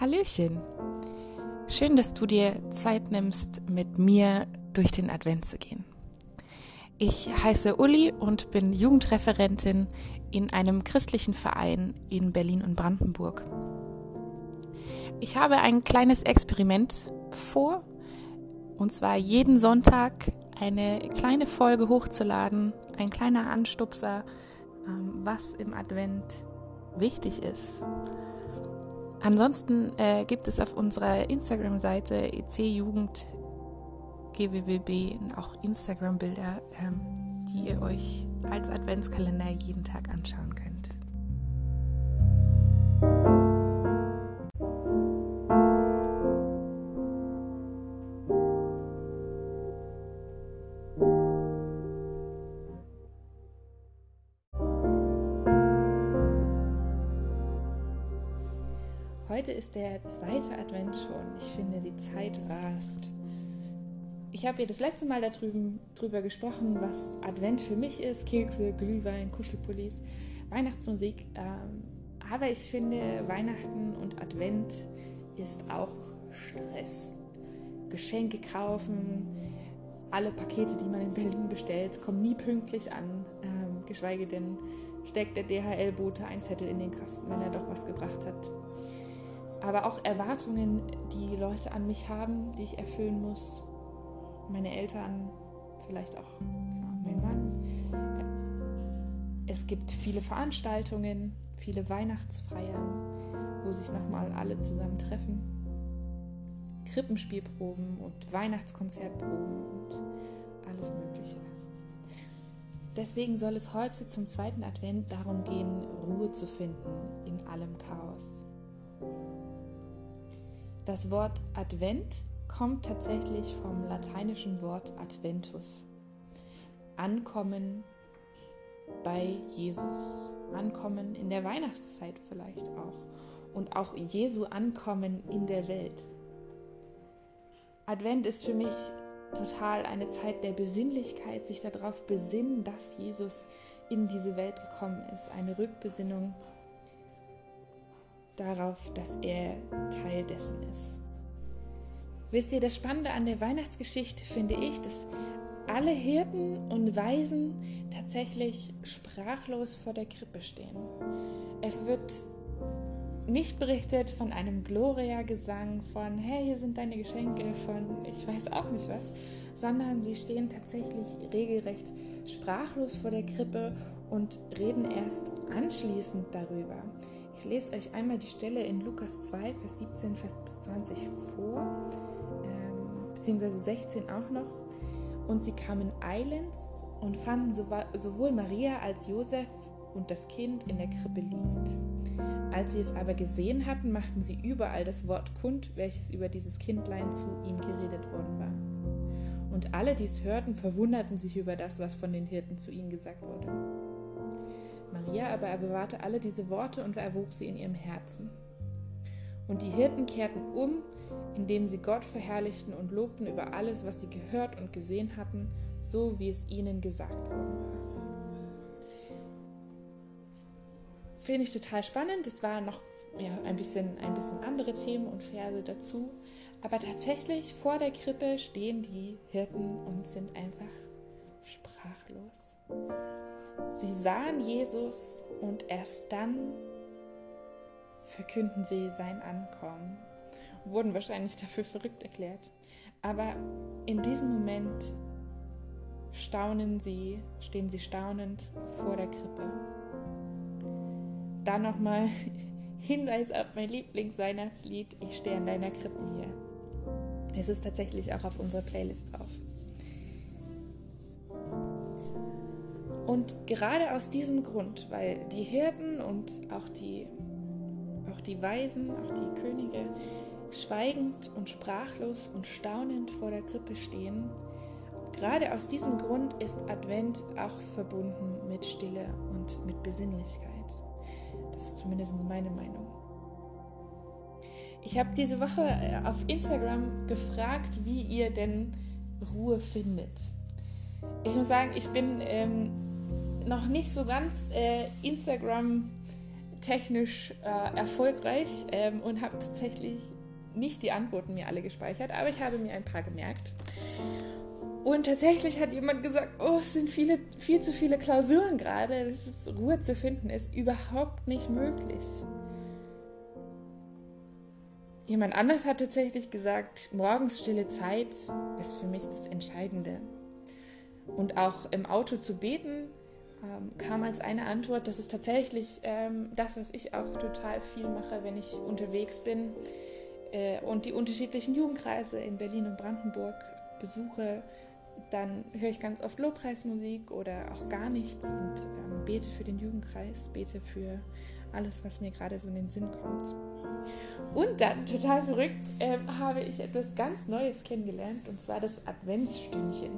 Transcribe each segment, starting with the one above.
Hallöchen. Schön, dass du dir Zeit nimmst, mit mir durch den Advent zu gehen. Ich heiße Uli und bin Jugendreferentin in einem christlichen Verein in Berlin und Brandenburg. Ich habe ein kleines Experiment vor, und zwar jeden Sonntag eine kleine Folge hochzuladen, ein kleiner Anstupser, ähm, was im Advent wichtig ist Ansonsten äh, gibt es auf unserer Instagram-Seite EC-Jugend GWBB auch Instagram-Bilder, ähm, die ihr euch als Adventskalender jeden Tag anschauen könnt. Heute ist der zweite Advent schon. Ich finde, die Zeit rast. Ich habe ja das letzte Mal da drüben, drüber gesprochen, was Advent für mich ist. Kekse, Glühwein, Kuschelpullis, Weihnachtsmusik. Ähm, aber ich finde, Weihnachten und Advent ist auch Stress. Geschenke kaufen, alle Pakete, die man in Berlin bestellt, kommen nie pünktlich an. Ähm, geschweige denn steckt der DHL-Bote ein Zettel in den Kasten, wenn er doch was gebracht hat aber auch Erwartungen, die Leute an mich haben, die ich erfüllen muss. Meine Eltern, vielleicht auch genau, mein Mann. Es gibt viele Veranstaltungen, viele Weihnachtsfeiern, wo sich nochmal alle zusammen treffen. Krippenspielproben und Weihnachtskonzertproben und alles Mögliche. Deswegen soll es heute zum zweiten Advent darum gehen, Ruhe zu finden in allem Chaos. Das Wort Advent kommt tatsächlich vom lateinischen Wort Adventus. Ankommen bei Jesus. Ankommen in der Weihnachtszeit vielleicht auch. Und auch Jesu Ankommen in der Welt. Advent ist für mich total eine Zeit der Besinnlichkeit, sich darauf besinnen, dass Jesus in diese Welt gekommen ist. Eine Rückbesinnung darauf, dass er Teil dessen ist. Wisst ihr, das Spannende an der Weihnachtsgeschichte finde ich, dass alle Hirten und Weisen tatsächlich sprachlos vor der Krippe stehen. Es wird nicht berichtet von einem Gloria-Gesang, von hey, hier sind deine Geschenke, von ich weiß auch nicht was, sondern sie stehen tatsächlich regelrecht sprachlos vor der Krippe und reden erst anschließend darüber. Ich lese euch einmal die Stelle in Lukas 2, Vers 17 bis 20 vor, ähm, beziehungsweise 16 auch noch. Und sie kamen eilends und fanden sowohl Maria als Josef und das Kind in der Krippe liegend. Als sie es aber gesehen hatten, machten sie überall das Wort kund, welches über dieses Kindlein zu ihm geredet worden war. Und alle, die es hörten, verwunderten sich über das, was von den Hirten zu ihnen gesagt wurde. Maria aber er bewahrte alle diese Worte und erwog sie in ihrem Herzen. Und die Hirten kehrten um, indem sie Gott verherrlichten und lobten über alles, was sie gehört und gesehen hatten, so wie es ihnen gesagt worden war. Finde ich total spannend. Es waren noch ja, ein, bisschen, ein bisschen andere Themen und Verse dazu. Aber tatsächlich vor der Krippe stehen die Hirten und sind einfach sprachlos. Sie sahen Jesus und erst dann verkünden sie sein Ankommen. Wurden wahrscheinlich dafür verrückt erklärt. Aber in diesem Moment staunen sie, stehen sie staunend vor der Krippe. Dann nochmal Hinweis auf mein Lieblingsweihnachtslied, Ich stehe in deiner Krippe hier. Es ist tatsächlich auch auf unserer Playlist drauf. Und gerade aus diesem Grund, weil die Hirten und auch die, auch die Weisen, auch die Könige schweigend und sprachlos und staunend vor der Krippe stehen, gerade aus diesem Grund ist Advent auch verbunden mit Stille und mit Besinnlichkeit. Das ist zumindest meine Meinung. Ich habe diese Woche äh, auf Instagram gefragt, wie ihr denn Ruhe findet. Ich muss sagen, ich bin ähm, noch nicht so ganz äh, Instagram technisch äh, erfolgreich ähm, und habe tatsächlich nicht die Antworten mir alle gespeichert, aber ich habe mir ein paar gemerkt. Und tatsächlich hat jemand gesagt, oh, es sind viele, viel zu viele Klausuren gerade, dass es Ruhe zu finden ist überhaupt nicht möglich. Jemand anders hat tatsächlich gesagt, morgens stille Zeit ist für mich das Entscheidende. Und auch im Auto zu beten ähm, kam als eine Antwort, das ist tatsächlich ähm, das, was ich auch total viel mache, wenn ich unterwegs bin äh, und die unterschiedlichen Jugendkreise in Berlin und Brandenburg besuche dann höre ich ganz oft Lobpreismusik oder auch gar nichts und ähm, bete für den Jugendkreis, bete für alles, was mir gerade so in den Sinn kommt. Und dann, total verrückt, äh, habe ich etwas ganz Neues kennengelernt und zwar das Adventsstündchen.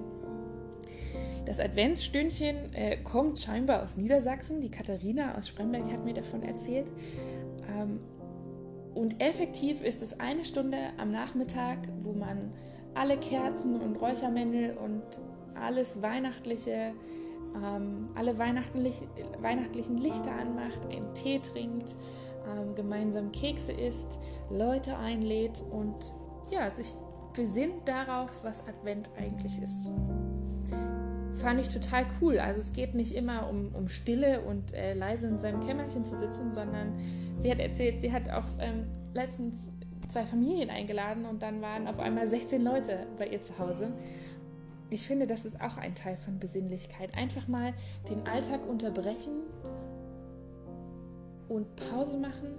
Das Adventsstündchen äh, kommt scheinbar aus Niedersachsen. Die Katharina aus Spremberg hat mir davon erzählt. Ähm, und effektiv ist es eine Stunde am Nachmittag, wo man alle Kerzen und Räuchermännel und alles Weihnachtliche, ähm, alle weihnachtlich, weihnachtlichen Lichter anmacht, einen Tee trinkt, ähm, gemeinsam Kekse isst, Leute einlädt und ja, sich besinnt darauf, was Advent eigentlich ist. Fand ich total cool. Also es geht nicht immer um, um Stille und äh, leise in seinem Kämmerchen zu sitzen, sondern sie hat erzählt, sie hat auch ähm, letztens zwei Familien eingeladen und dann waren auf einmal 16 Leute bei ihr zu Hause. Ich finde, das ist auch ein Teil von Besinnlichkeit. Einfach mal den Alltag unterbrechen und Pause machen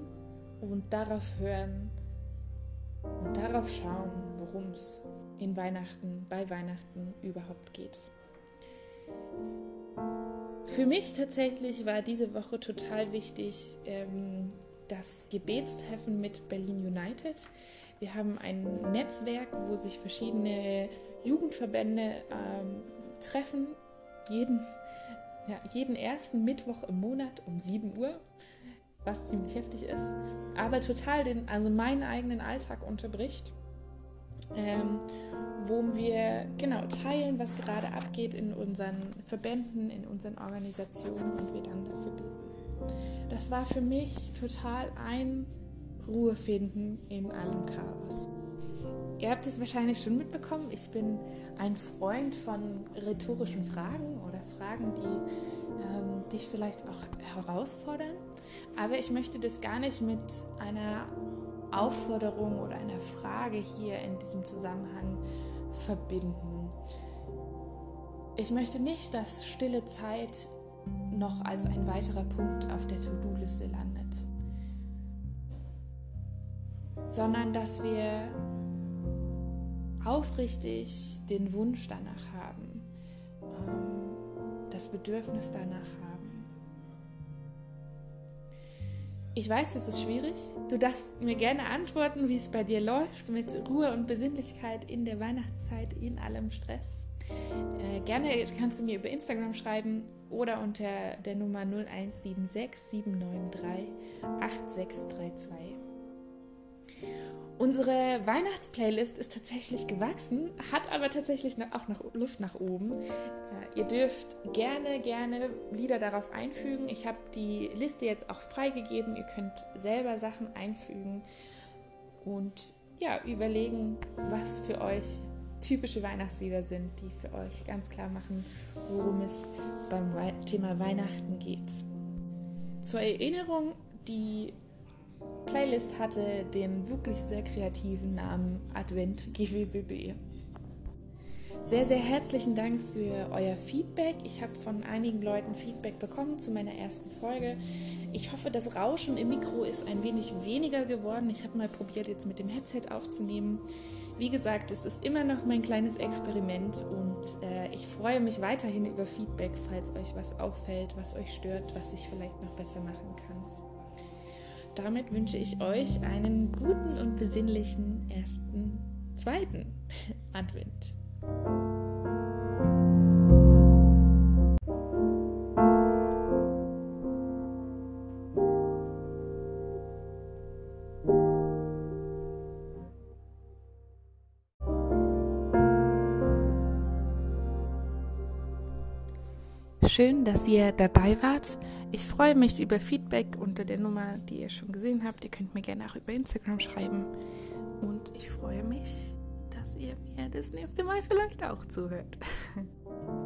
und darauf hören und darauf schauen, worum es in Weihnachten, bei Weihnachten überhaupt geht. Für mich tatsächlich war diese Woche total wichtig, ähm, das Gebetstreffen mit Berlin United. Wir haben ein Netzwerk, wo sich verschiedene Jugendverbände ähm, treffen, jeden, ja, jeden ersten Mittwoch im Monat um 7 Uhr, was ziemlich heftig ist, aber total den, also meinen eigenen Alltag unterbricht. Ähm, wo wir genau teilen, was gerade abgeht in unseren Verbänden, in unseren Organisationen und wir dann dafür beten das war für mich total ein Ruhe finden in allem Chaos. Ihr habt es wahrscheinlich schon mitbekommen, ich bin ein Freund von rhetorischen Fragen oder Fragen, die ähm, dich vielleicht auch herausfordern. Aber ich möchte das gar nicht mit einer Aufforderung oder einer Frage hier in diesem Zusammenhang verbinden. Ich möchte nicht, dass stille Zeit noch als ein weiterer Punkt auf der To-Do-Liste landet, sondern dass wir aufrichtig den Wunsch danach haben, ähm, das Bedürfnis danach Ich weiß, es ist schwierig. Du darfst mir gerne antworten, wie es bei dir läuft mit Ruhe und Besinnlichkeit in der Weihnachtszeit, in allem Stress. Äh, gerne kannst du mir über Instagram schreiben oder unter der Nummer 0176 793 8632. Unsere Weihnachtsplaylist ist tatsächlich gewachsen, hat aber tatsächlich auch noch Luft nach oben. Äh, ihr dürft gerne, gerne Lieder darauf einfügen. Ich habe die Liste jetzt auch freigegeben. Ihr könnt selber Sachen einfügen und ja, überlegen, was für euch typische Weihnachtslieder sind, die für euch ganz klar machen, worum es beim Thema Weihnachten geht. Zur Erinnerung, die Playlist hatte den wirklich sehr kreativen Namen Advent GWBB. Sehr, sehr herzlichen Dank für euer Feedback. Ich habe von einigen Leuten Feedback bekommen zu meiner ersten Folge. Ich hoffe, das Rauschen im Mikro ist ein wenig weniger geworden. Ich habe mal probiert, jetzt mit dem Headset aufzunehmen. Wie gesagt, es ist immer noch mein kleines Experiment und äh, ich freue mich weiterhin über Feedback, falls euch was auffällt, was euch stört, was ich vielleicht noch besser machen kann. Damit wünsche ich euch einen guten und besinnlichen ersten, zweiten Advent. Schön, dass ihr dabei wart. Ich freue mich über Feedback unter der Nummer, die ihr schon gesehen habt. Ihr könnt mir gerne auch über Instagram schreiben. Und ich freue mich, dass ihr mir das nächste Mal vielleicht auch zuhört.